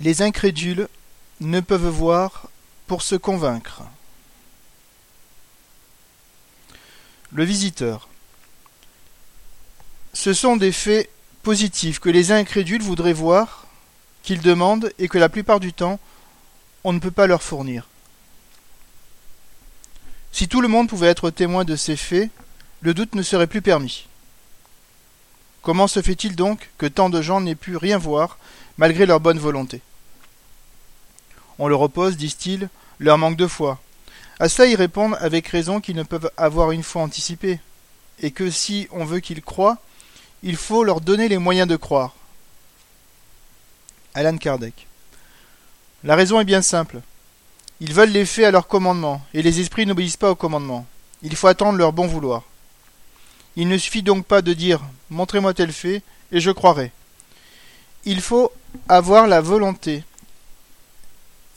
Les incrédules ne peuvent voir pour se convaincre. Le visiteur. Ce sont des faits positifs que les incrédules voudraient voir, qu'ils demandent et que la plupart du temps, on ne peut pas leur fournir. Si tout le monde pouvait être témoin de ces faits, le doute ne serait plus permis. Comment se fait-il donc que tant de gens n'aient pu rien voir, malgré leur bonne volonté? On le repose, disent-ils, leur manque de foi. À cela ils répondent avec raison qu'ils ne peuvent avoir une foi anticipée, et que si on veut qu'ils croient, il faut leur donner les moyens de croire. Alan Kardec. La raison est bien simple. Ils veulent les faits à leur commandement, et les esprits n'obéissent pas au commandement. Il faut attendre leur bon vouloir. Il ne suffit donc pas de dire Montrez-moi tel fait, et je croirai. Il faut avoir la volonté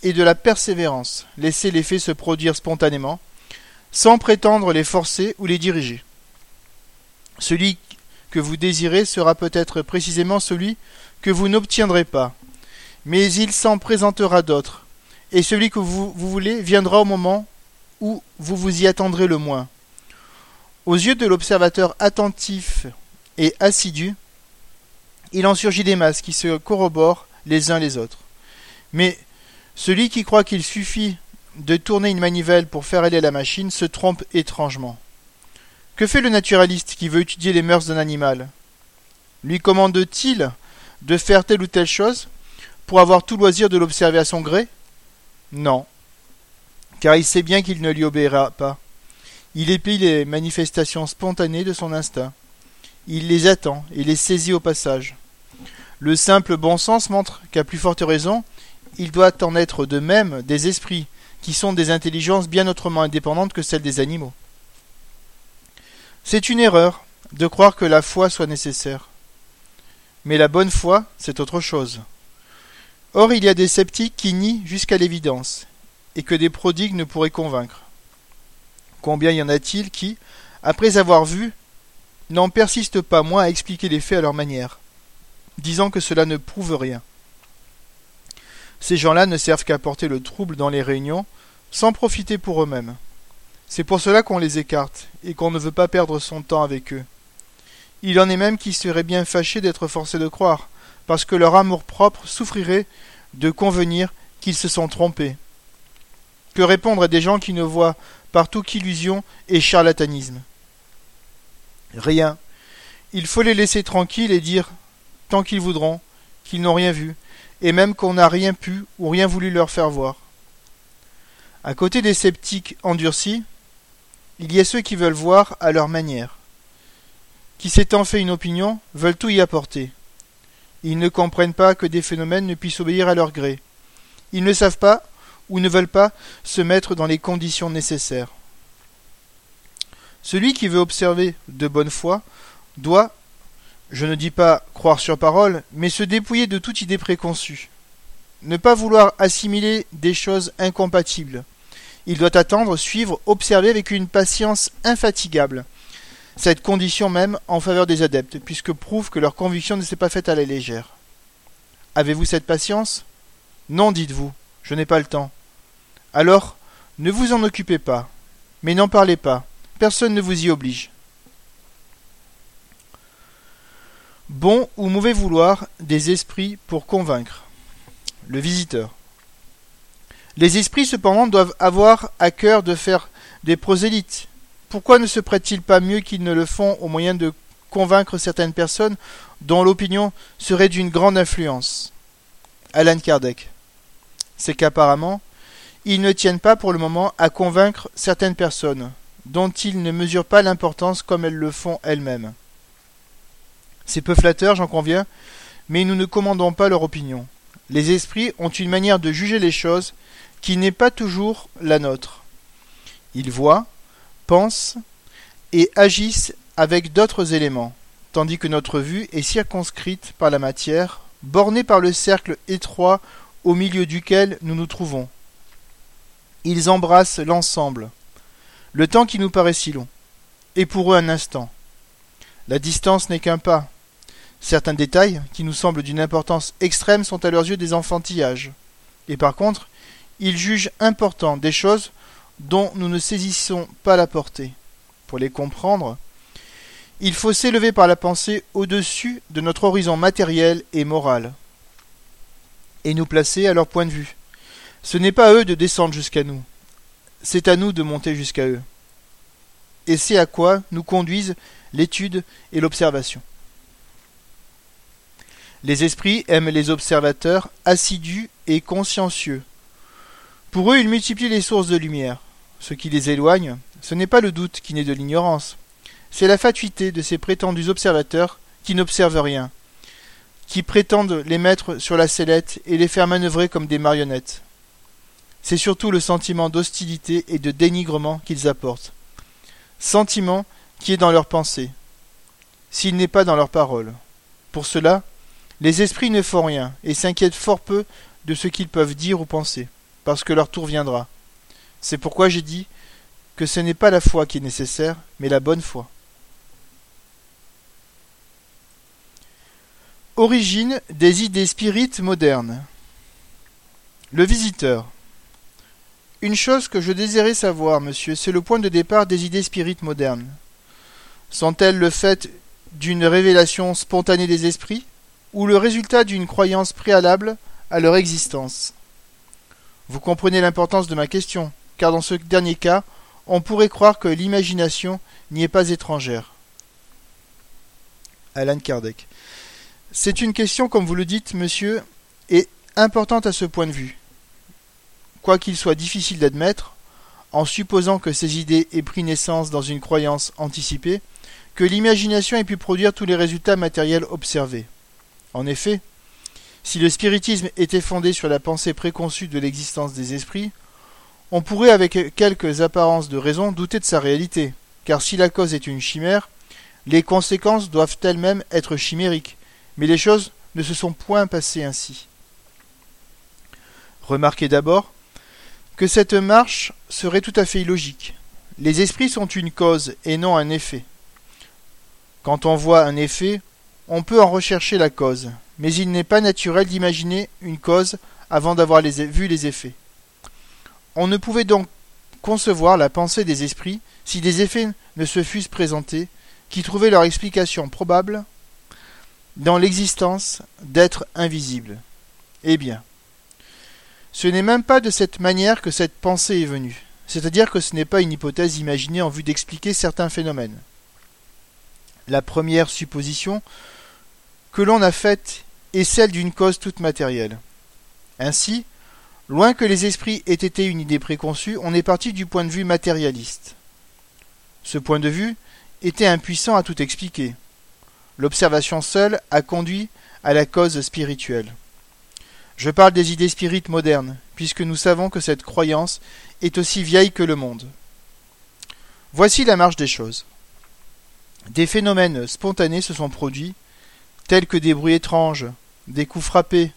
et de la persévérance, laisser les faits se produire spontanément, sans prétendre les forcer ou les diriger. Celui que vous désirez sera peut-être précisément celui que vous n'obtiendrez pas, mais il s'en présentera d'autres, et celui que vous, vous, voulez viendra au moment où vous vous y attendrez le moins. Aux yeux de l'observateur attentif et assidu, il en surgit des masses qui se corroborent les uns les autres. Mais celui qui croit qu'il suffit de tourner une manivelle pour faire aller la machine se trompe étrangement. Que fait le naturaliste qui veut étudier les mœurs d'un animal? Lui commande-t-il de faire telle ou telle chose pour avoir tout loisir de l'observer à son gré? Non, car il sait bien qu'il ne lui obéira pas. Il épie les manifestations spontanées de son instinct. Il les attend et les saisit au passage. Le simple bon sens montre qu'à plus forte raison, il doit en être de même des esprits, qui sont des intelligences bien autrement indépendantes que celles des animaux. C'est une erreur de croire que la foi soit nécessaire. Mais la bonne foi, c'est autre chose. Or, il y a des sceptiques qui nient jusqu'à l'évidence, et que des prodigues ne pourraient convaincre. Combien y en a-t-il qui, après avoir vu, n'en persistent pas moins à expliquer les faits à leur manière, disant que cela ne prouve rien. Ces gens-là ne servent qu'à porter le trouble dans les réunions, sans profiter pour eux-mêmes. C'est pour cela qu'on les écarte, et qu'on ne veut pas perdre son temps avec eux. Il en est même qui seraient bien fâchés d'être forcés de croire, parce que leur amour-propre souffrirait de convenir qu'ils se sont trompés. Que répondre à des gens qui ne voient partout qu'illusion et charlatanisme? Rien. Il faut les laisser tranquilles et dire, tant qu'ils voudront, qu'ils n'ont rien vu, et même qu'on n'a rien pu ou rien voulu leur faire voir. À côté des sceptiques endurcis, il y a ceux qui veulent voir à leur manière, qui s'étant fait une opinion, veulent tout y apporter. Ils ne comprennent pas que des phénomènes ne puissent obéir à leur gré. Ils ne savent pas ou ne veulent pas se mettre dans les conditions nécessaires. Celui qui veut observer de bonne foi doit, je ne dis pas croire sur parole, mais se dépouiller de toute idée préconçue. Ne pas vouloir assimiler des choses incompatibles. Il doit attendre, suivre, observer avec une patience infatigable. Cette condition même en faveur des adeptes, puisque prouve que leur conviction ne s'est pas faite à la légère. Avez-vous cette patience? Non, dites-vous. Je n'ai pas le temps. Alors, ne vous en occupez pas, mais n'en parlez pas, personne ne vous y oblige. Bon ou mauvais vouloir des esprits pour convaincre. Le visiteur. Les esprits cependant doivent avoir à cœur de faire des prosélytes. Pourquoi ne se prête-t-il pas mieux qu'ils ne le font au moyen de convaincre certaines personnes dont l'opinion serait d'une grande influence? Alan Kardec c'est qu'apparemment, ils ne tiennent pas pour le moment à convaincre certaines personnes, dont ils ne mesurent pas l'importance comme elles le font elles-mêmes. C'est peu flatteur, j'en conviens, mais nous ne commandons pas leur opinion. Les esprits ont une manière de juger les choses qui n'est pas toujours la nôtre. Ils voient, pensent et agissent avec d'autres éléments, tandis que notre vue est circonscrite par la matière, bornée par le cercle étroit au milieu duquel nous nous trouvons. Ils embrassent l'ensemble, le temps qui nous paraît si long, et pour eux un instant. La distance n'est qu'un pas. Certains détails, qui nous semblent d'une importance extrême, sont à leurs yeux des enfantillages. Et par contre, ils jugent important des choses dont nous ne saisissons pas la portée. Pour les comprendre, il faut s'élever par la pensée au-dessus de notre horizon matériel et moral, et nous placer à leur point de vue. Ce n'est pas à eux de descendre jusqu'à nous, c'est à nous de monter jusqu'à eux. Et c'est à quoi nous conduisent l'étude et l'observation. Les esprits aiment les observateurs assidus et consciencieux. Pour eux, ils multiplient les sources de lumière. Ce qui les éloigne, ce n'est pas le doute qui naît de l'ignorance, c'est la fatuité de ces prétendus observateurs qui n'observent rien, qui prétendent les mettre sur la sellette et les faire manœuvrer comme des marionnettes. C'est surtout le sentiment d'hostilité et de dénigrement qu'ils apportent, sentiment qui est dans leur pensée, s'il n'est pas dans leurs paroles. Pour cela, les esprits ne font rien et s'inquiètent fort peu de ce qu'ils peuvent dire ou penser, parce que leur tour viendra. C'est pourquoi j'ai dit que ce n'est pas la foi qui est nécessaire, mais la bonne foi. Origine des idées spirites modernes. Le visiteur. Une chose que je désirais savoir, monsieur, c'est le point de départ des idées spirites modernes. Sont-elles le fait d'une révélation spontanée des esprits ou le résultat d'une croyance préalable à leur existence? Vous comprenez l'importance de ma question, car dans ce dernier cas, on pourrait croire que l'imagination n'y est pas étrangère. Alan Kardec. C'est une question, comme vous le dites, monsieur, et importante à ce point de vue quoiqu'il soit difficile d'admettre, en supposant que ces idées aient pris naissance dans une croyance anticipée, que l'imagination ait pu produire tous les résultats matériels observés. En effet, si le spiritisme était fondé sur la pensée préconçue de l'existence des esprits, on pourrait avec quelques apparences de raison douter de sa réalité, car si la cause est une chimère, les conséquences doivent elles-mêmes être chimériques, mais les choses ne se sont point passées ainsi. Remarquez d'abord que cette marche serait tout à fait illogique. Les esprits sont une cause et non un effet. Quand on voit un effet, on peut en rechercher la cause, mais il n'est pas naturel d'imaginer une cause avant d'avoir vu les effets. On ne pouvait donc concevoir la pensée des esprits si des effets ne se fussent présentés, qui trouvaient leur explication probable dans l'existence d'êtres invisibles. Eh bien, ce n'est même pas de cette manière que cette pensée est venue, c'est-à-dire que ce n'est pas une hypothèse imaginée en vue d'expliquer certains phénomènes. La première supposition que l'on a faite est celle d'une cause toute matérielle. Ainsi, loin que les esprits aient été une idée préconçue, on est parti du point de vue matérialiste. Ce point de vue était impuissant à tout expliquer. L'observation seule a conduit à la cause spirituelle. Je parle des idées spirites modernes, puisque nous savons que cette croyance est aussi vieille que le monde. Voici la marche des choses. Des phénomènes spontanés se sont produits, tels que des bruits étranges, des coups frappés,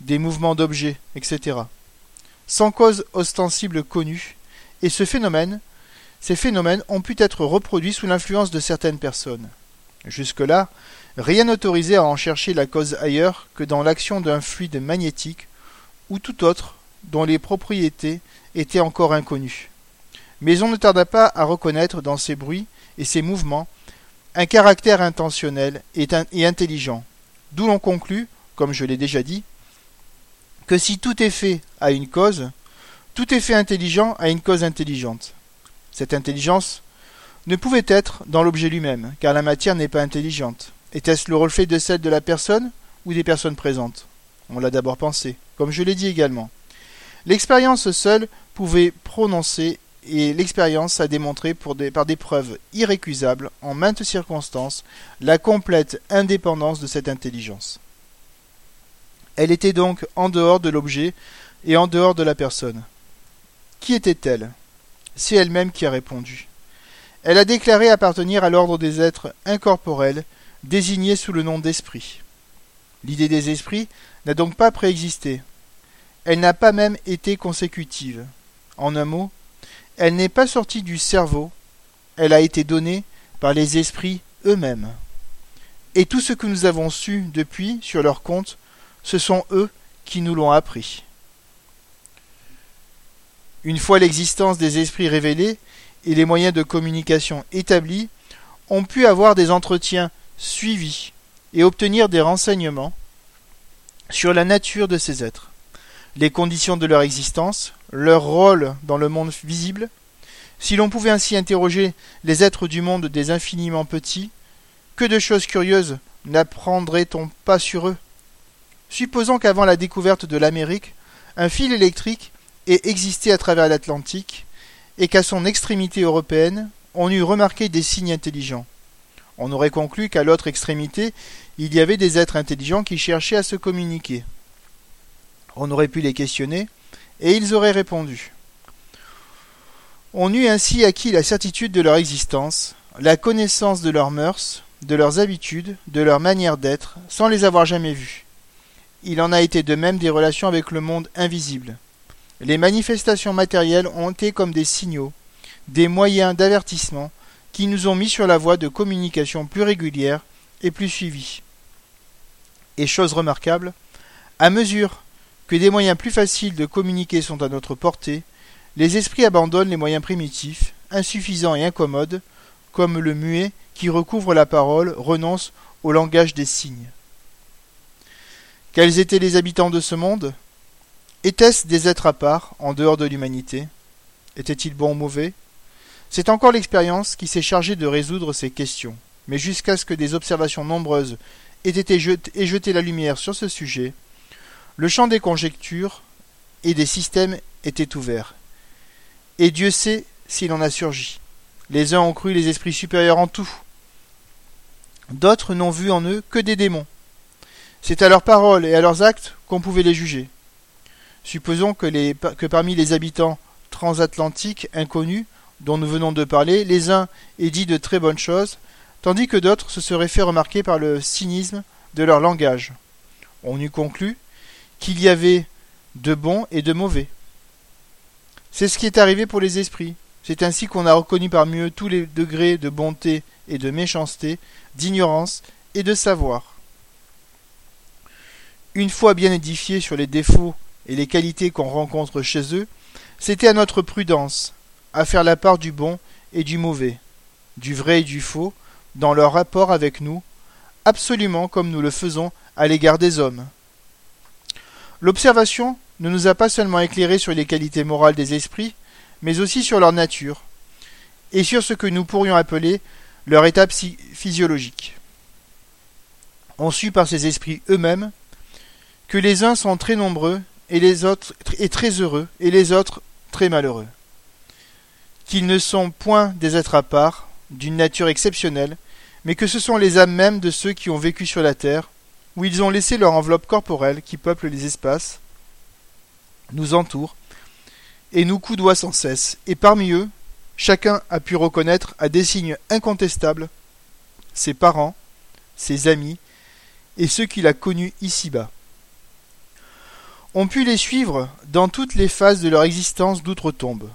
des mouvements d'objets, etc., sans cause ostensible connue, et ce phénomène, ces phénomènes ont pu être reproduits sous l'influence de certaines personnes. Jusque-là, Rien n'autorisait à en chercher la cause ailleurs que dans l'action d'un fluide magnétique ou tout autre dont les propriétés étaient encore inconnues. Mais on ne tarda pas à reconnaître dans ces bruits et ces mouvements un caractère intentionnel et, intelligent, d'où l'on conclut, comme je l'ai déjà dit, que si tout effet a une cause, tout effet intelligent a une cause intelligente. Cette intelligence ne pouvait être dans l'objet lui-même, car la matière n'est pas intelligente. Était-ce le reflet de celle de la personne ou des personnes présentes? On l'a d'abord pensé, comme je l'ai dit également. L'expérience seule pouvait prononcer et l'expérience a démontré par des preuves irrécusables, en maintes circonstances, la complète indépendance de cette intelligence. Elle était donc en dehors de l'objet et en dehors de la personne. Qui était-elle? C'est elle-même qui a répondu. Elle a déclaré appartenir à l'ordre des êtres incorporels désignée sous le nom d'esprit. L'idée des esprits n'a donc pas préexisté. Elle n'a pas même été consécutive. En un mot, elle n'est pas sortie du cerveau, elle a été donnée par les esprits eux-mêmes. Et tout ce que nous avons su depuis sur leur compte, ce sont eux qui nous l'ont appris. Une fois l'existence des esprits révélés et les moyens de communication établis, on pu avoir des entretiens suivis et obtenir des renseignements sur la nature de ces êtres, les conditions de leur existence, leur rôle dans le monde visible. Si l'on pouvait ainsi interroger les êtres du monde des infiniment petits, que de choses curieuses n'apprendrait-on pas sur eux? Supposons qu'avant la découverte de l'Amérique, un fil électrique ait existé à travers l'Atlantique, et qu'à son extrémité européenne, on eût remarqué des signes intelligents. On aurait conclu qu'à l'autre extrémité, il y avait des êtres intelligents qui cherchaient à se communiquer. On aurait pu les questionner, et ils auraient répondu. On eût ainsi acquis la certitude de leur existence, la connaissance de leurs mœurs, de leurs habitudes, de leur manière d'être, sans les avoir jamais vus. Il en a été de même des relations avec le monde invisible. Les manifestations matérielles ont été comme des signaux, des moyens d'avertissement, qui nous ont mis sur la voie de communication plus régulière et plus suivie. Et chose remarquable, à mesure que des moyens plus faciles de communiquer sont à notre portée, les esprits abandonnent les moyens primitifs, insuffisants et incommodes, comme le muet qui recouvre la parole renonce au langage des signes. Quels étaient les habitants de ce monde? Étaient-ce des êtres à part, en dehors de l'humanité? Étaient-ils bons ou mauvais? C'est encore l'expérience qui s'est chargée de résoudre ces questions, mais jusqu'à ce que des observations nombreuses aient été jeté la lumière sur ce sujet, le champ des conjectures et des systèmes était ouvert. Et Dieu sait s'il en a surgi. Les uns ont cru les esprits supérieurs en tout. D'autres n'ont vu en eux que des démons. C'est à leurs paroles et à leurs actes qu'on pouvait les juger. Supposons que, parmi les habitants transatlantiques inconnus, dont nous venons de parler, les uns aient dit de très bonnes choses, tandis que d'autres se seraient fait remarquer par le cynisme de leur langage. On eût conclu qu'il y avait de bons et de mauvais. C'est ce qui est arrivé pour les esprits. C'est ainsi qu'on a reconnu parmi eux tous les degrés de bonté et de méchanceté, d'ignorance et de savoir. Une fois bien édifiés sur les défauts et les qualités qu'on rencontre chez eux, c'était à notre prudence, à faire la part du bon et du mauvais, du vrai et du faux, dans leur rapport avec nous, absolument comme nous le faisons à l'égard des hommes. L'observation ne nous a pas seulement éclairé sur les qualités morales des esprits, mais aussi sur leur nature, et sur ce que nous pourrions appeler leur état physiologique. On sut par ces esprits eux-mêmes que les uns sont très nombreux et et très heureux et les autres très malheureux qu'ils ne sont point des êtres à part, d'une nature exceptionnelle, mais que ce sont les âmes mêmes de ceux qui ont vécu sur la terre, où ils ont laissé leur enveloppe corporelle qui peuple les espaces, nous entoure, et nous coudoie sans cesse, et parmi eux, chacun a pu reconnaître à des signes incontestables ses parents, ses amis, et ceux qu'il a connus ici-bas. On put les suivre dans toutes les phases de leur existence d'outre-tombe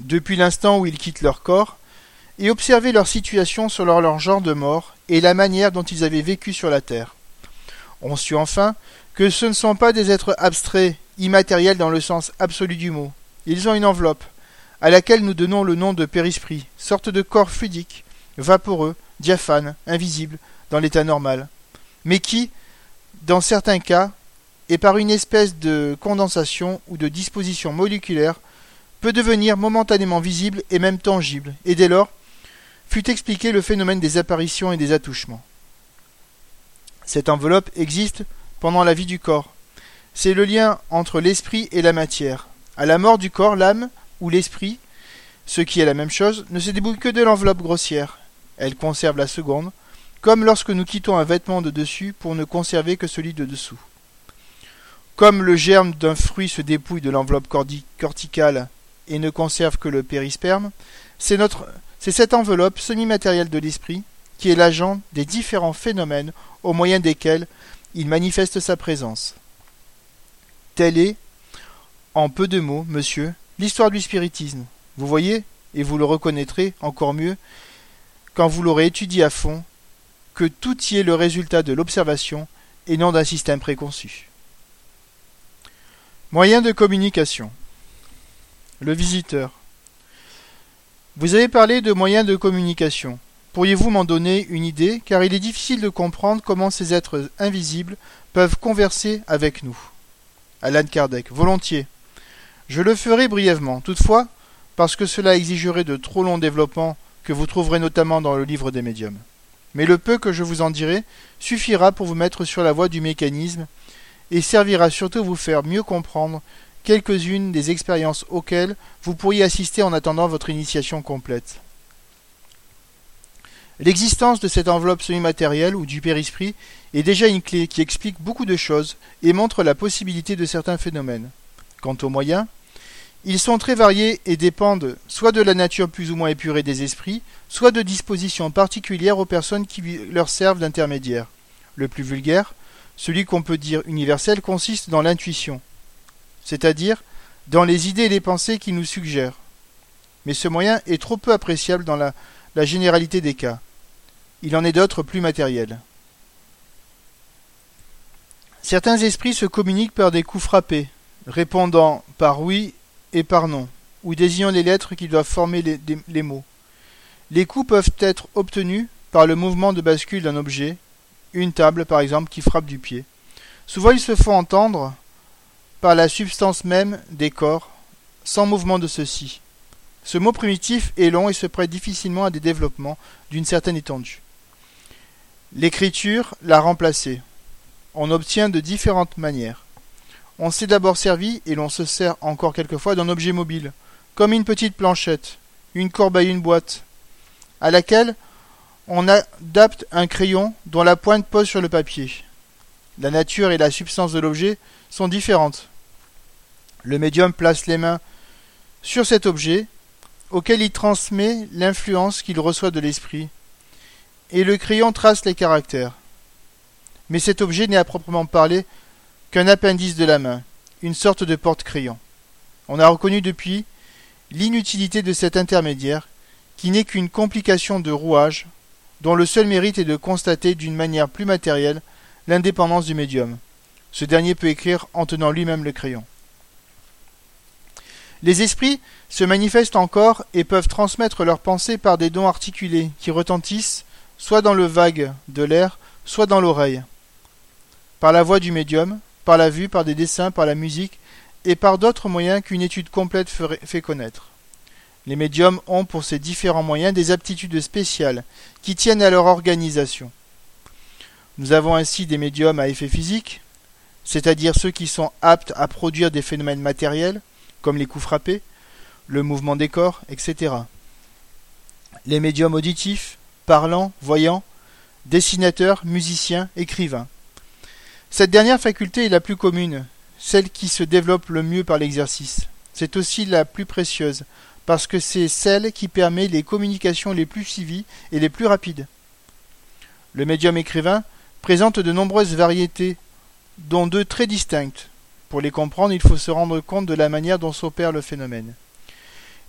depuis l'instant où ils quittent leur corps, et observer leur situation selon leur genre de mort et la manière dont ils avaient vécu sur la terre. On sut enfin que ce ne sont pas des êtres abstraits, immatériels dans le sens absolu du mot. Ils ont une enveloppe, à laquelle nous donnons le nom de périsprit, sorte de corps fluidique, vaporeux, diaphane, invisible, dans l'état normal, mais qui, dans certains cas, et par une espèce de condensation ou de disposition moléculaire, peut devenir momentanément visible et même tangible, et dès lors fut expliqué le phénomène des apparitions et des attouchements. Cette enveloppe existe pendant la vie du corps. C'est le lien entre l'esprit et la matière. À la mort du corps, l'âme, ou l'esprit, ce qui est la même chose, ne se débouille que de l'enveloppe grossière. Elle conserve la seconde, comme lorsque nous quittons un vêtement de dessus pour ne conserver que celui de dessous. Comme le germe d'un fruit se dépouille de l'enveloppe corticale et ne conserve que le périsperme, c'est cette enveloppe semi-matérielle de l'esprit qui est l'agent des différents phénomènes au moyen desquels il manifeste sa présence. Telle est, en peu de mots, monsieur, l'histoire du spiritisme. Vous voyez, et vous le reconnaîtrez encore mieux quand vous l'aurez étudié à fond, que tout y est le résultat de l'observation et non d'un système préconçu. Moyens de communication. Le visiteur. Vous avez parlé de moyens de communication. Pourriez-vous m'en donner une idée car il est difficile de comprendre comment ces êtres invisibles peuvent converser avec nous Alan Kardec. Volontiers. Je le ferai brièvement. Toutefois, parce que cela exigerait de trop longs développements que vous trouverez notamment dans le livre des médiums. Mais le peu que je vous en dirai suffira pour vous mettre sur la voie du mécanisme et servira surtout à vous faire mieux comprendre quelques-unes des expériences auxquelles vous pourriez assister en attendant votre initiation complète. L'existence de cette enveloppe semi-matérielle ou du périsprit est déjà une clé qui explique beaucoup de choses et montre la possibilité de certains phénomènes. Quant aux moyens, ils sont très variés et dépendent soit de la nature plus ou moins épurée des esprits, soit de dispositions particulières aux personnes qui leur servent d'intermédiaire. Le plus vulgaire, celui qu'on peut dire universel, consiste dans l'intuition, c'est-à-dire dans les idées et les pensées qui nous suggèrent. Mais ce moyen est trop peu appréciable dans la, la généralité des cas. Il en est d'autres plus matériels. Certains esprits se communiquent par des coups frappés, répondant par oui et par non, ou désignant les lettres qui doivent former les, mots. Les coups peuvent être obtenus par le mouvement de bascule d'un objet, une table par exemple qui frappe du pied. Souvent ils se font entendre par la substance même des corps, sans mouvement de ceux-ci. Ce mot primitif est long et se prête difficilement à des développements d'une certaine étendue. L'écriture l'a remplacé. On obtient de différentes manières. On s'est d'abord servi, et l'on se sert encore quelquefois, d'un objet mobile, comme une petite planchette, une corbeille, une boîte, à laquelle on adapte un crayon dont la pointe pose sur le papier. La nature et la substance de l'objet sont différentes. Le médium place les mains sur cet objet, auquel il transmet l'influence qu'il reçoit de l'esprit, et le crayon trace les caractères. Mais cet objet n'est à proprement parler qu'un appendice de la main, une sorte de porte-crayon. On a reconnu depuis l'inutilité de cet intermédiaire, qui n'est qu'une complication de rouage, dont le seul mérite est de constater d'une manière plus matérielle l'indépendance du médium. Ce dernier peut écrire en tenant lui-même le crayon. Les esprits se manifestent encore et peuvent transmettre leurs pensées par des dons articulés qui retentissent soit dans le vague de l'air, soit dans l'oreille. Par la voix du médium, par la vue, par des dessins, par la musique, et par d'autres moyens qu'une étude complète fait connaître. Les médiums ont pour ces différents moyens des aptitudes spéciales qui tiennent à leur organisation. Nous avons ainsi des médiums à effet physique, c'est-à-dire ceux qui sont aptes à produire des phénomènes matériels, comme les coups frappés, le mouvement des corps, etc. Les médiums auditifs, parlant, voyant, dessinateur, musicien, écrivain. Cette dernière faculté est la plus commune, celle qui se développe le mieux par l'exercice. C'est aussi la plus précieuse, parce que c'est celle qui permet les communications les plus suivies et les plus rapides. Le médium écrivain présente de nombreuses variétés, dont deux très distinctes. Pour les comprendre, il faut se rendre compte de la manière dont s'opère le phénomène.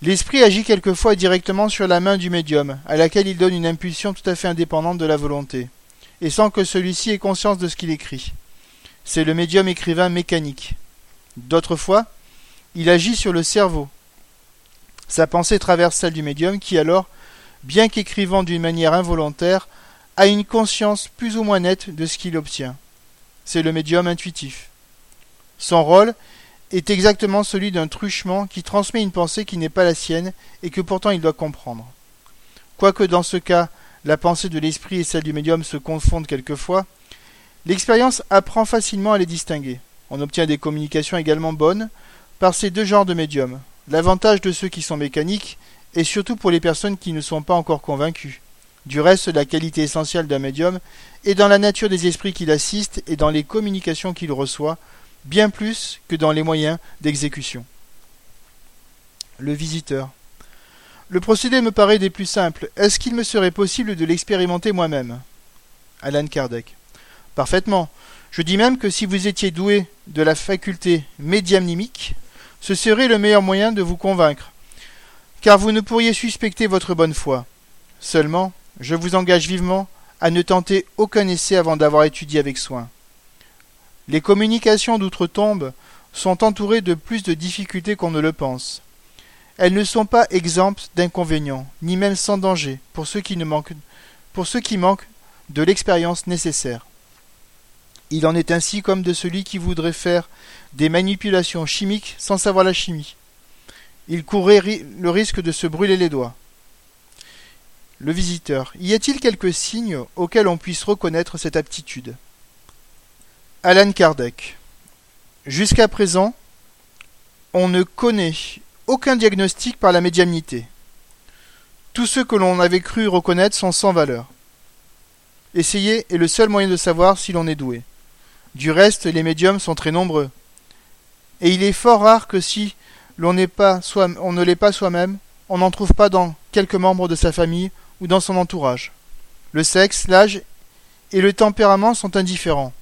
L'esprit agit quelquefois directement sur la main du médium, à laquelle il donne une impulsion tout à fait indépendante de la volonté, et sans que celui-ci ait conscience de ce qu'il écrit. C'est le médium écrivain mécanique. D'autres fois, il agit sur le cerveau. Sa pensée traverse celle du médium qui alors, bien qu'écrivant d'une manière involontaire, a une conscience plus ou moins nette de ce qu'il obtient. C'est le médium intuitif. Son rôle est exactement celui d'un truchement qui transmet une pensée qui n'est pas la sienne et que pourtant il doit comprendre. Quoique dans ce cas la pensée de l'esprit et celle du médium se confondent quelquefois, l'expérience apprend facilement à les distinguer. On obtient des communications également bonnes par ces deux genres de médiums. L'avantage de ceux qui sont mécaniques est surtout pour les personnes qui ne sont pas encore convaincues. Du reste, la qualité essentielle d'un médium est dans la nature des esprits qu'il assiste et dans les communications qu'il reçoit, bien plus que dans les moyens d'exécution. Le visiteur. Le procédé me paraît des plus simples. Est-ce qu'il me serait possible de l'expérimenter moi-même? Alan Kardec. Parfaitement. Je dis même que si vous étiez doué de la faculté médiamnimique, ce serait le meilleur moyen de vous convaincre, car vous ne pourriez suspecter votre bonne foi. Seulement, je vous engage vivement à ne tenter aucun essai avant d'avoir étudié avec soin. Les communications d'outre-tombe sont entourées de plus de difficultés qu'on ne le pense. Elles ne sont pas exemptes d'inconvénients, ni même sans danger, pour ceux qui, manquent de l'expérience nécessaire. Il en est ainsi comme de celui qui voudrait faire des manipulations chimiques sans savoir la chimie. Il courrait le risque de se brûler les doigts. Le visiteur. Y a-t-il quelques signes auxquels on puisse reconnaître cette aptitude? Alan Kardec. Jusqu'à présent, on ne connaît aucun diagnostic par la médiumnité. Tous ceux que l'on avait cru reconnaître sont sans valeur. Essayer est le seul moyen de savoir si l'on est doué. Du reste, les médiums sont très nombreux. Et il est fort rare que si l'on ne l'est pas soi-même, on n'en trouve pas dans quelques membres de sa famille ou dans son entourage. Le sexe, l'âge et le tempérament sont indifférents.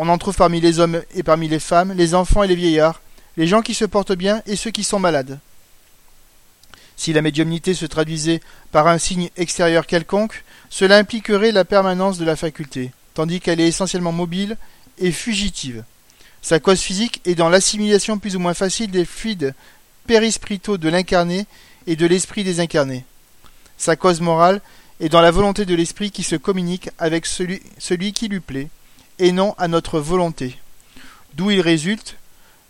On en trouve parmi les hommes et parmi les femmes, les enfants et les vieillards, les gens qui se portent bien et ceux qui sont malades. Si la médiumnité se traduisait par un signe extérieur quelconque, cela impliquerait la permanence de la faculté, tandis qu'elle est essentiellement mobile et fugitive. Sa cause physique est dans l'assimilation plus ou moins facile des fluides périspritaux de l'incarné et de l'esprit désincarné. Sa cause morale est dans la volonté de l'esprit qui se communique avec celui, celui qui lui plaît, et non à notre volonté. D'où il résulte,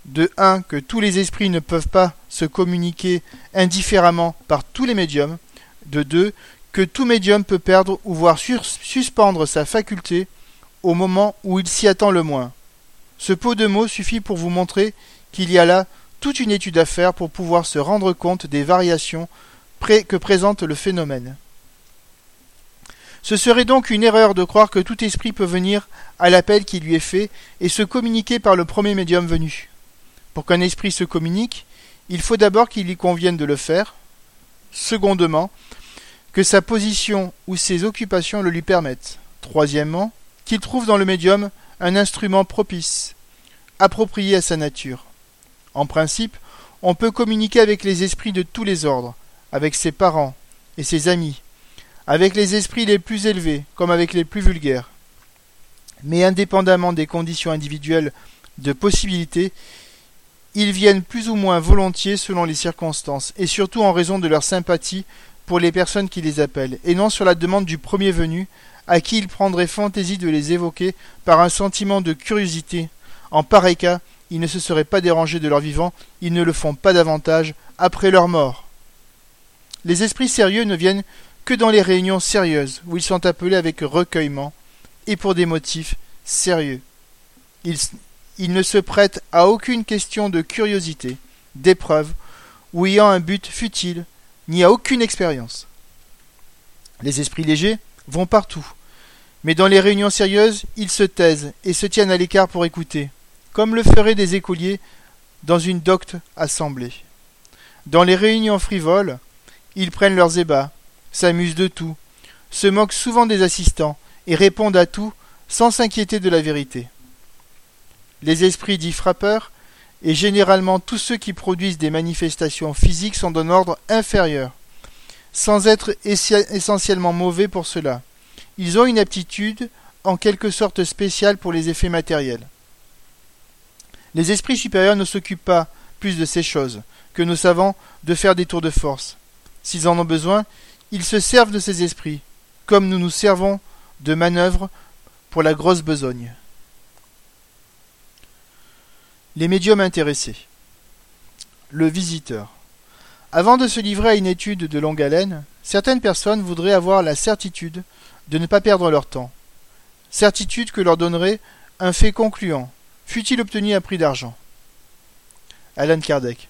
de 1 que tous les esprits ne peuvent pas se communiquer indifféremment par tous les médiums, de 2 que tout médium peut perdre ou voir suspendre sa faculté au moment où il s'y attend le moins. Ce pot de mots suffit pour vous montrer qu'il y a là toute une étude à faire pour pouvoir se rendre compte des variations que présente le phénomène. Ce serait donc une erreur de croire que tout esprit peut venir à l'appel qui lui est fait et se communiquer par le premier médium venu. Pour qu'un esprit se communique, il faut d'abord qu'il lui convienne de le faire. Secondement, que sa position ou ses occupations le lui permettent. Troisièmement, qu'il trouve dans le médium un instrument propice, approprié à sa nature. En principe, on peut communiquer avec les esprits de tous les ordres, avec ses parents et ses amis, avec les esprits les plus élevés comme avec les plus vulgaires. Mais indépendamment des conditions individuelles de possibilité, ils viennent plus ou moins volontiers selon les circonstances, et surtout en raison de leur sympathie pour les personnes qui les appellent, et non sur la demande du premier venu, à qui il prendrait fantaisie de les évoquer par un sentiment de curiosité. En pareil cas, ils ne se seraient pas dérangés de leur vivant, ils ne le font pas davantage après leur mort. Les esprits sérieux ne viennent que dans les réunions sérieuses, où ils sont appelés avec recueillement, et pour des motifs sérieux. Ils, ne se prêtent à aucune question de curiosité, d'épreuve, ou ayant un but futile, ni à aucune expérience. Les esprits légers vont partout, mais dans les réunions sérieuses, ils se taisent et se tiennent à l'écart pour écouter, comme le feraient des écoliers dans une docte assemblée. Dans les réunions frivoles, ils prennent leurs ébats, s'amusent de tout, se moquent souvent des assistants et répondent à tout sans s'inquiéter de la vérité. Les esprits dits frappeurs et généralement tous ceux qui produisent des manifestations physiques sont d'un ordre inférieur, sans être essentiellement mauvais pour cela. Ils ont une aptitude en quelque sorte spéciale pour les effets matériels. Les esprits supérieurs ne s'occupent pas plus de ces choses que nos savants de faire des tours de force. S'ils en ont besoin, ils se servent de ces esprits, comme nous nous servons de manœuvres pour la grosse besogne. Les médiums intéressés. Le visiteur. Avant de se livrer à une étude de longue haleine, certaines personnes voudraient avoir la certitude de ne pas perdre leur temps. Certitude que leur donnerait un fait concluant, fût-il obtenu à prix d'argent? Alan Kardec.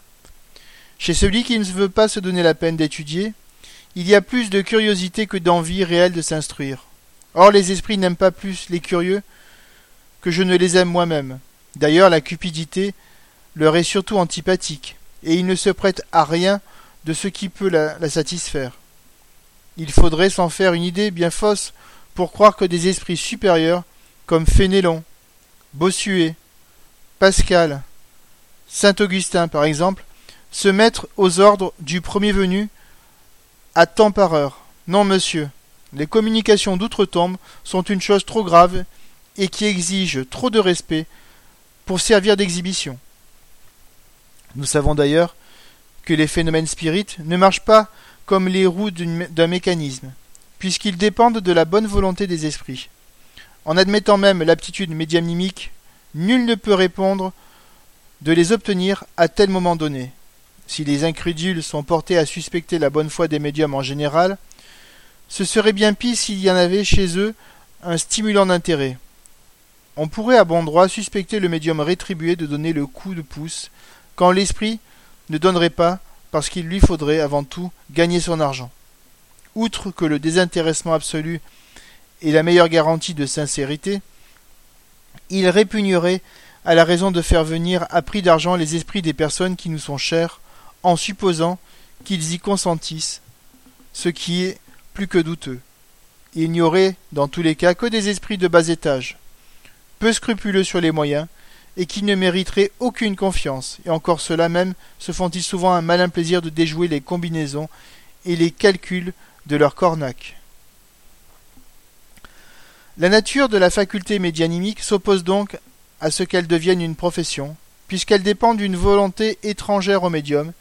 Chez celui qui ne veut pas se donner la peine d'étudier, il y a plus de curiosité que d'envie réelle de s'instruire. Or les esprits n'aiment pas plus les curieux que je ne les aime moi-même. D'ailleurs, la cupidité leur est surtout antipathique, et ils ne se prêtent à rien de ce qui peut la, satisfaire. Il faudrait s'en faire une idée bien fausse pour croire que des esprits supérieurs, comme Fénélon, Bossuet, Pascal, Saint Augustin par exemple, se mettent aux ordres du premier venu à temps par heure. Non, monsieur, Les communications d'outre-tombe sont une chose trop grave et qui exige trop de respect pour servir d'exhibition. Nous savons d'ailleurs que les phénomènes spirites ne marchent pas comme les roues d'un mécanisme, puisqu'ils dépendent de la bonne volonté des esprits. En admettant même l'aptitude médiumnimique, nul ne peut répondre de les obtenir à tel moment donné. Si les incrédules sont portés à suspecter la bonne foi des médiums en général, ce serait bien pis s'il y en avait chez eux un stimulant d'intérêt. On pourrait à bon droit suspecter le médium rétribué de donner le coup de pouce, quand l'esprit ne donnerait pas, parce qu'il lui faudrait avant tout gagner son argent. Outre que le désintéressement absolu est la meilleure garantie de sincérité, il répugnerait à la raison de faire venir à prix d'argent les esprits des personnes qui nous sont chères, en supposant qu'ils y consentissent, ce qui est plus que douteux. Il n'y aurait, dans tous les cas, que des esprits de bas étage, peu scrupuleux sur les moyens, et qui ne mériteraient aucune confiance, et encore cela même se font-ils souvent un malin plaisir de déjouer les combinaisons et les calculs de leur cornac. La nature de la faculté médianimique s'oppose donc à ce qu'elle devienne une profession, puisqu'elle dépend d'une volonté étrangère au médium,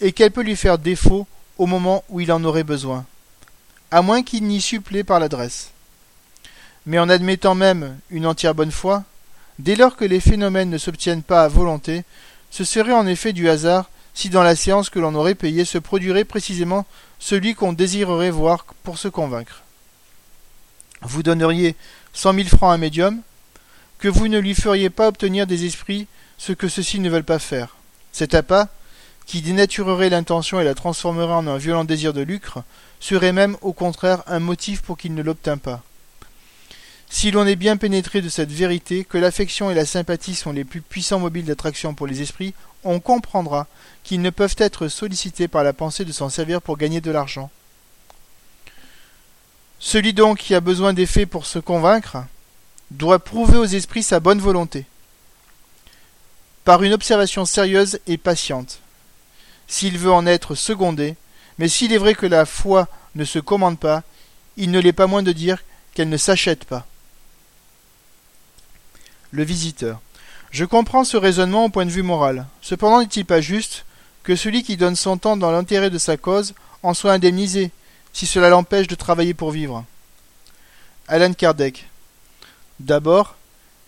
et qu'elle peut lui faire défaut au moment où il en aurait besoin à moins qu'il n'y supplée par l'adresse. Mais en admettant même une entière bonne foi, dès lors que les phénomènes ne s'obtiennent pas à volonté, ce serait en effet du hasard si dans la séance que l'on aurait payée se produirait précisément celui qu'on désirerait voir pour se convaincre. Vous donneriez cent mille francs à un médium, que vous ne lui feriez pas obtenir des esprits ce que ceux-ci ne veulent pas faire. Cet appât, qui dénaturerait l'intention et la transformerait en un violent désir de lucre, serait même au contraire un motif pour qu'il ne l'obtint pas. Si l'on est bien pénétré de cette vérité que l'affection et la sympathie sont les plus puissants mobiles d'attraction pour les esprits, on comprendra qu'ils ne peuvent être sollicités par la pensée de s'en servir pour gagner de l'argent. Celui donc qui a besoin des faits pour se convaincre doit prouver aux esprits sa bonne volonté, par une observation sérieuse et patiente. S'il veut en être secondé, mais s'il est vrai que la foi ne se commande pas, il ne l'est pas moins de dire qu'elle ne s'achète pas. Le visiteur. Je comprends ce raisonnement au point de vue moral. Cependant, n'est-il pas juste que celui qui donne son temps dans l'intérêt de sa cause en soit indemnisé, si cela l'empêche de travailler pour vivre? Alan Kardec. D'abord,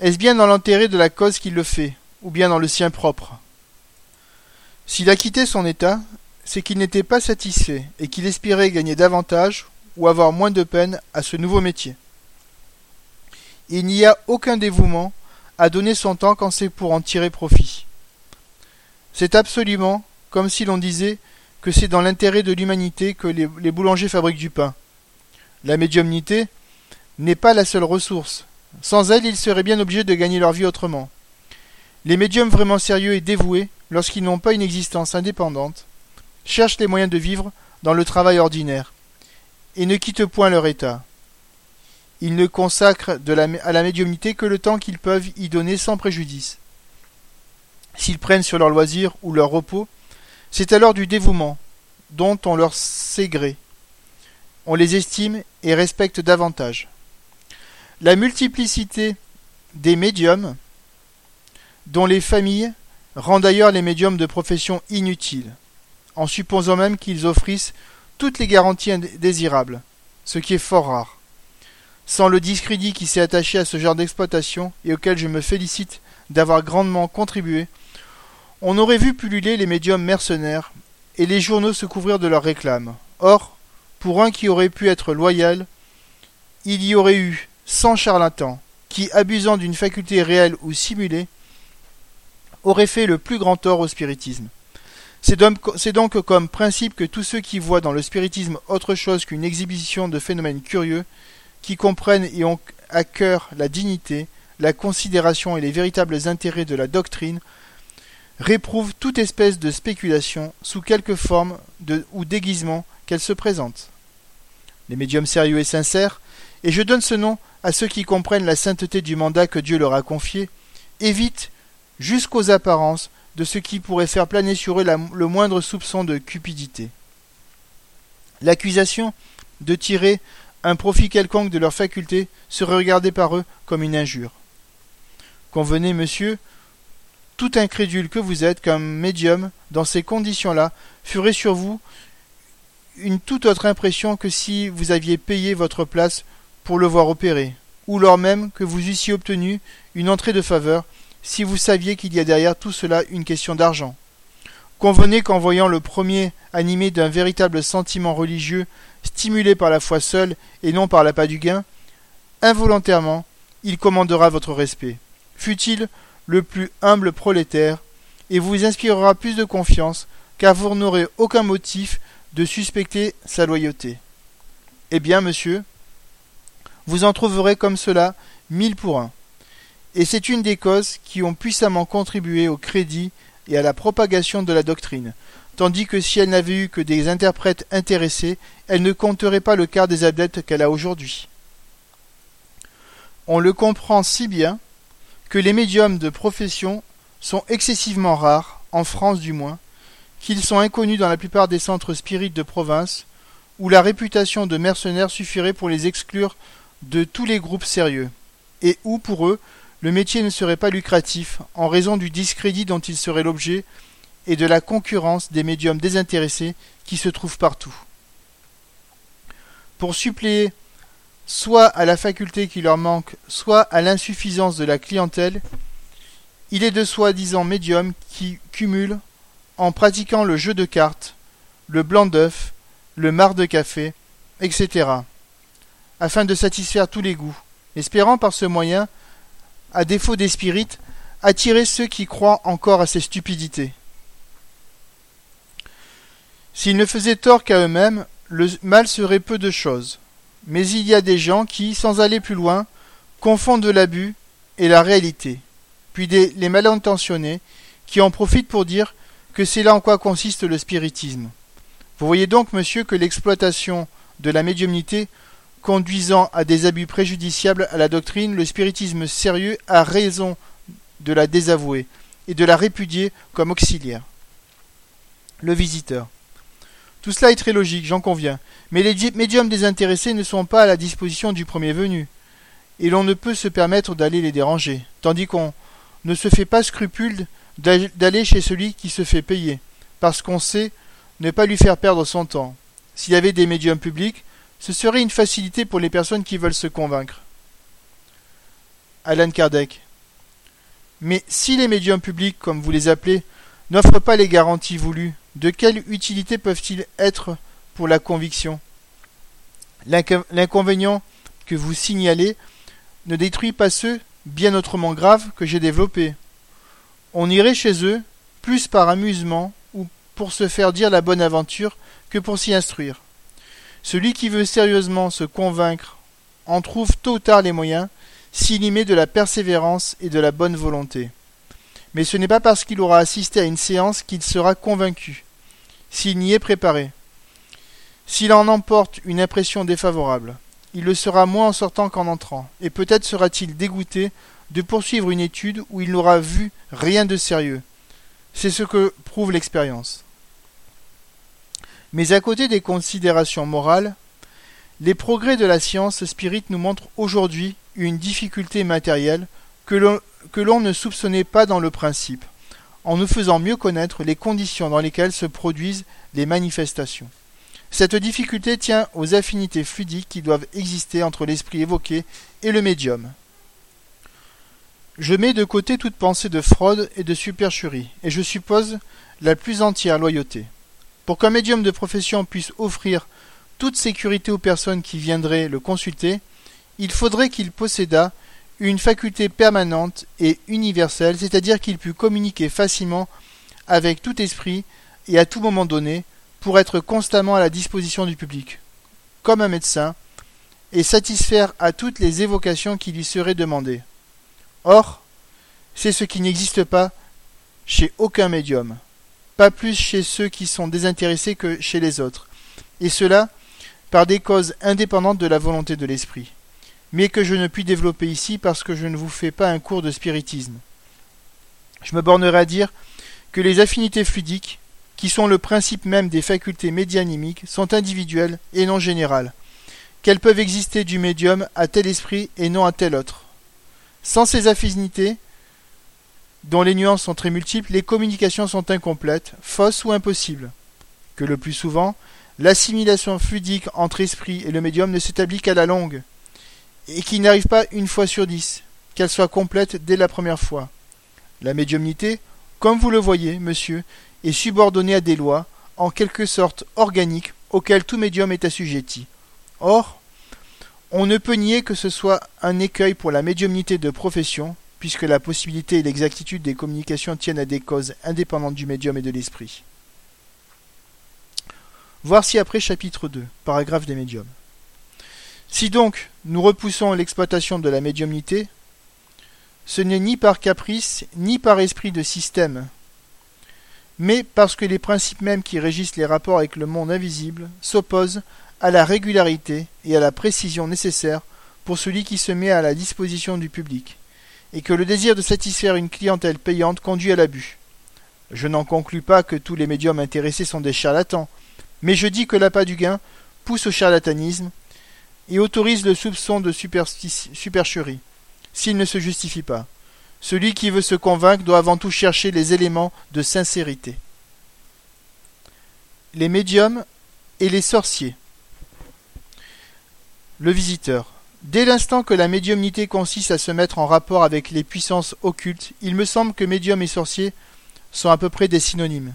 est-ce bien dans l'intérêt de la cause qu'il le fait, ou bien dans le sien propre? S'il a quitté son état, c'est qu'il n'était pas satisfait et qu'il espérait gagner davantage ou avoir moins de peine à ce nouveau métier. Il n'y a aucun dévouement à donner son temps quand c'est pour en tirer profit. C'est absolument comme si l'on disait que c'est dans l'intérêt de l'humanité que les, boulangers fabriquent du pain. La médiumnité n'est pas la seule ressource. Sans elle, ils seraient bien obligés de gagner leur vie autrement. Les médiums vraiment sérieux et dévoués, lorsqu'ils n'ont pas une existence indépendante, cherchent les moyens de vivre dans le travail ordinaire, et ne quittent point leur état. Ils ne consacrent à la médiumnité que le temps qu'ils peuvent y donner sans préjudice. S'ils prennent sur leur loisir ou leur repos, c'est alors du dévouement, dont on leur sait gré. On les estime et respecte davantage. La multiplicité des médiums, dont les familles, rend d'ailleurs les médiums de profession inutiles en supposant même qu'ils offrissent toutes les garanties désirables, ce qui est fort rare. Sans le discrédit qui s'est attaché à ce genre d'exploitation et auquel je me félicite d'avoir grandement contribué, on aurait vu pulluler les médiums mercenaires et les journaux se couvrir de leurs réclames. Or, pour un qui aurait pu être loyal, il y aurait eu cent charlatans qui, abusant d'une faculté réelle ou simulée, auraient fait le plus grand tort au spiritisme. C'est donc comme principe que tous ceux qui voient dans le spiritisme autre chose qu'une exhibition de phénomènes curieux, qui comprennent et ont à cœur la dignité, la considération et les véritables intérêts de la doctrine, réprouvent toute espèce de spéculation sous quelque forme ou déguisement qu'elle se présente. Les médiums sérieux et sincères, et je donne ce nom à ceux qui comprennent la sainteté du mandat que Dieu leur a confié, évitent, jusqu'aux apparences, de ce qui pourrait faire planer sur eux le moindre soupçon de cupidité. L'accusation de tirer un profit quelconque de leurs facultés serait regardé par eux comme une injure. Convenez, monsieur, tout incrédule que vous êtes, qu'un médium, dans ces conditions-là, ferait sur vous une toute autre impression que si vous aviez payé votre place pour le voir opérer, ou lors même que vous eussiez obtenu une entrée de faveur, si vous saviez qu'il y a derrière tout cela une question d'argent. Convenez qu'en voyant le premier animé d'un véritable sentiment religieux, stimulé par la foi seule et non par l'appât du gain, involontairement, il commandera votre respect, fût-il le plus humble prolétaire, et vous inspirera plus de confiance, car vous n'aurez aucun motif de suspecter sa loyauté. Eh bien, monsieur, vous en trouverez comme cela mille pour un. Et c'est une des causes qui ont puissamment contribué au crédit et à la propagation de la doctrine, tandis que si elle n'avait eu que des interprètes intéressés, elle ne compterait pas le quart des adeptes qu'elle a aujourd'hui. On le comprend si bien que les médiums de profession sont excessivement rares, en France du moins, qu'ils sont inconnus dans la plupart des centres spirites de province, où la réputation de mercenaires suffirait pour les exclure de tous les groupes sérieux, et où, pour eux, le métier ne serait pas lucratif en raison du discrédit dont il serait l'objet et de la concurrence des médiums désintéressés qui se trouvent partout. Pour suppléer soit à la faculté qui leur manque, soit à l'insuffisance de la clientèle, il est de soi-disant médiums qui cumulent, en pratiquant le jeu de cartes, le blanc d'œuf, le marc de café, etc., afin de satisfaire tous les goûts, espérant par ce moyen à défaut des spirites, attirer ceux qui croient encore à ces stupidités. S'ils ne faisaient tort qu'à eux-mêmes, le mal serait peu de choses. Mais il y a des gens qui, sans aller plus loin, confondent l'abus et la réalité, puis des, les mal intentionnés qui en profitent pour dire que c'est là en quoi consiste le spiritisme. Vous voyez donc, monsieur, que l'exploitation de la médiumnité conduisant à des abus préjudiciables à la doctrine, le spiritisme sérieux a raison de la désavouer et de la répudier comme auxiliaire. Le visiteur. Tout cela est très logique, j'en conviens, mais les médiums désintéressés ne sont pas à la disposition du premier venu, et l'on ne peut se permettre d'aller les déranger, tandis qu'on ne se fait pas scrupule d'aller chez celui qui se fait payer, parce qu'on sait ne pas lui faire perdre son temps. S'il y avait des médiums publics, ce serait une facilité pour les personnes qui veulent se convaincre. Alan Kardec. Mais si les médiums publics, comme vous les appelez, n'offrent pas les garanties voulues, de quelle utilité peuvent-ils être pour la conviction? L'inconvénient que vous signalez ne détruit pas ceux bien autrement graves que j'ai développés. On irait chez eux plus par amusement ou pour se faire dire la bonne aventure que pour s'y instruire. Celui qui veut sérieusement se convaincre en trouve tôt ou tard les moyens, s'il y met de la persévérance et de la bonne volonté. Mais ce n'est pas parce qu'il aura assisté à une séance qu'il sera convaincu, s'il n'y est préparé. S'il en emporte une impression défavorable, il le sera moins en sortant qu'en entrant, et peut-être sera-t-il dégoûté de poursuivre une étude où il n'aura vu rien de sérieux. C'est ce que prouve l'expérience. Mais à côté des considérations morales, les progrès de la science spirite nous montrent aujourd'hui une difficulté matérielle que l'on ne soupçonnait pas dans le principe, en nous faisant mieux connaître les conditions dans lesquelles se produisent les manifestations. Cette difficulté tient aux affinités fluidiques qui doivent exister entre l'esprit évoqué et le médium. Je mets de côté toute pensée de fraude et de supercherie, et je suppose la plus entière loyauté. Pour qu'un médium de profession puisse offrir toute sécurité aux personnes qui viendraient le consulter, il faudrait qu'il possédât une faculté permanente et universelle, c'est-à-dire qu'il pût communiquer facilement avec tout esprit et à tout moment donné pour être constamment à la disposition du public, comme un médecin, et satisfaire à toutes les évocations qui lui seraient demandées. Or, c'est ce qui n'existe pas chez aucun médium pas plus chez ceux qui sont désintéressés que chez les autres, et cela par des causes indépendantes de la volonté de l'esprit, mais que je ne puis développer ici parce que je ne vous fais pas un cours de spiritisme. Je me bornerai à dire que les affinités fluidiques, qui sont le principe même des facultés médianimiques, sont individuelles et non générales, qu'elles peuvent exister du médium à tel esprit et non à tel autre. Sans ces affinités, dont les nuances sont très multiples, les communications sont incomplètes, fausses ou impossibles. Que le plus souvent, l'assimilation fluidique entre esprit et le médium ne s'établit qu'à la longue, et qui n'arrive pas une fois sur dix, qu'elle soit complète dès la première fois. La médiumnité, comme vous le voyez, monsieur, est subordonnée à des lois, en quelque sorte organiques, auxquelles tout médium est assujetti. Or, on ne peut nier que ce soit un écueil pour la médiumnité de profession, puisque la possibilité et l'exactitude des communications tiennent à des causes indépendantes du médium et de l'esprit. Voir ci-après chapitre 2, paragraphe des médiums. Si donc nous repoussons l'exploitation de la médiumnité, ce n'est ni par caprice, ni par esprit de système, mais parce que les principes mêmes qui régissent les rapports avec le monde invisible s'opposent à la régularité et à la précision nécessaires pour celui qui se met à la disposition du public, et que le désir de satisfaire une clientèle payante conduit à l'abus. Je n'en conclus pas que tous les médiums intéressés sont des charlatans, mais je dis que l'appât du gain pousse au charlatanisme et autorise le soupçon de supercherie, s'il ne se justifie pas. Celui qui veut se convaincre doit avant tout chercher les éléments de sincérité. Les médiums et les sorciers. Le visiteur. Dès l'instant que la médiumnité consiste à se mettre en rapport avec les puissances occultes, il me semble que médium et sorcier sont à peu près des synonymes.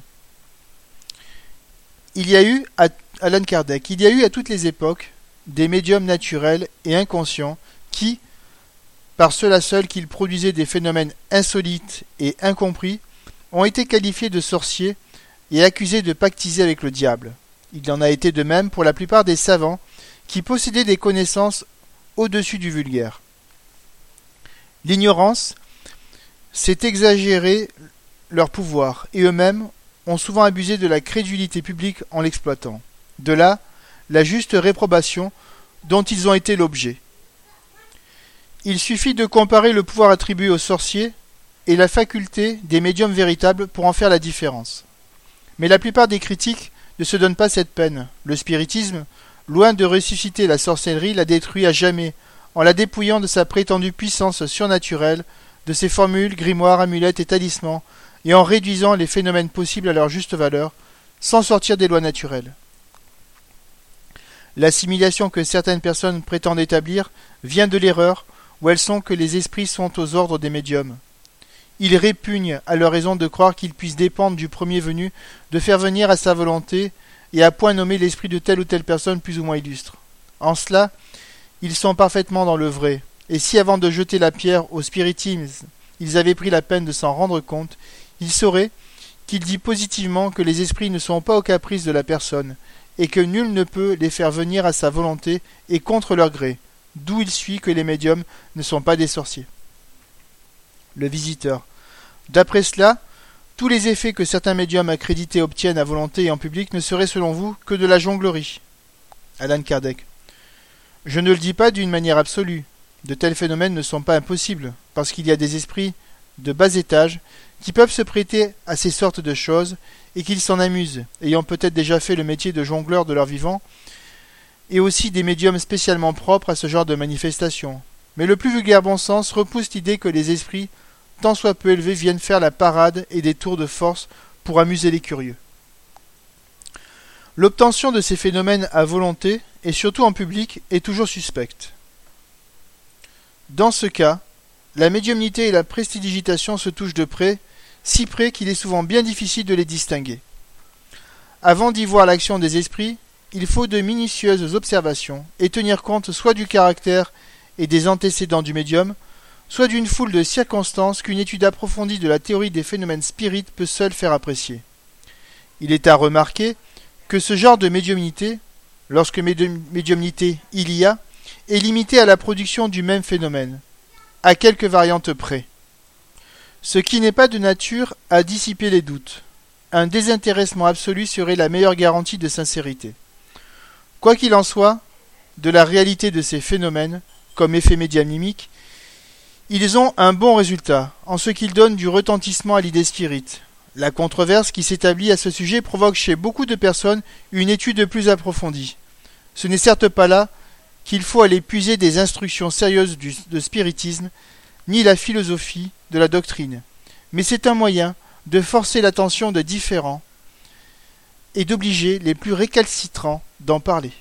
Il y a eu, à Alan Kardec, il y a eu à toutes les époques des médiums naturels et inconscients qui, par cela seul qu'ils produisaient des phénomènes insolites et incompris, ont été qualifiés de sorciers et accusés de pactiser avec le diable. Il en a été de même pour la plupart des savants qui possédaient des connaissances au-dessus du vulgaire. L'ignorance, c'est exagérer leur pouvoir, et eux-mêmes ont souvent abusé de la crédulité publique en l'exploitant. De là, la juste réprobation dont ils ont été l'objet. Il suffit de comparer le pouvoir attribué aux sorciers et la faculté des médiums véritables pour en faire la différence. Mais la plupart des critiques ne se donnent pas cette peine. Le spiritisme, loin de ressusciter la sorcellerie, la détruit à jamais, en la dépouillant de sa prétendue puissance surnaturelle, de ses formules, grimoires, amulettes et talismans, et en réduisant les phénomènes possibles à leur juste valeur, sans sortir des lois naturelles. L'assimilation que certaines personnes prétendent établir vient de l'erreur, où elles sont que les esprits sont aux ordres des médiums. Ils répugnent à leur raison de croire qu'ils puissent dépendre du premier venu de faire venir à sa volonté et à point nommer l'esprit de telle ou telle personne plus ou moins illustre. En cela, ils sont parfaitement dans le vrai, et si avant de jeter la pierre au spiritisme, ils avaient pris la peine de s'en rendre compte, il saurait qu'il dit positivement que les esprits ne sont pas au caprice de la personne, et que nul ne peut les faire venir à sa volonté et contre leur gré, d'où il suit que les médiums ne sont pas des sorciers. Le visiteur. D'après cela, tous les effets que certains médiums accrédités obtiennent à volonté et en public ne seraient selon vous que de la jonglerie. Alan Kardec. Je ne le dis pas d'une manière absolue. De tels phénomènes ne sont pas impossibles, parce qu'il y a des esprits de bas étage qui peuvent se prêter à ces sortes de choses et qu'ils s'en amusent, ayant peut-être déjà fait le métier de jongleur de leur vivant, et aussi des médiums spécialement propres à ce genre de manifestation. Mais le plus vulgaire bon sens repousse l'idée que les esprits, tant soit peu élevés, viennent faire la parade et des tours de force pour amuser les curieux. L'obtention de ces phénomènes à volonté, et surtout en public, est toujours suspecte. Dans ce cas, la médiumnité et la prestidigitation se touchent de près, si près qu'il est souvent bien difficile de les distinguer. Avant d'y voir l'action des esprits, il faut de minutieuses observations et tenir compte soit du caractère et des antécédents du médium, soit d'une foule de circonstances qu'une étude approfondie de la théorie des phénomènes spirites peut seule faire apprécier. Il est à remarquer que ce genre de médiumnité, lorsque médiumnité il y a, est limité à la production du même phénomène, à quelques variantes près. Ce qui n'est pas de nature à dissiper les doutes. Un désintéressement absolu serait la meilleure garantie de sincérité. Quoi qu'il en soit, de la réalité de ces phénomènes, comme effet médiamnimique, ils ont un bon résultat, en ce qu'ils donnent du retentissement à l'idée spirite. La controverse qui s'établit à ce sujet provoque chez beaucoup de personnes une étude plus approfondie. Ce n'est certes pas là qu'il faut aller puiser des instructions sérieuses du, de spiritisme, ni la philosophie de la doctrine, mais c'est un moyen de forcer l'attention de différents et d'obliger les plus récalcitrants d'en parler.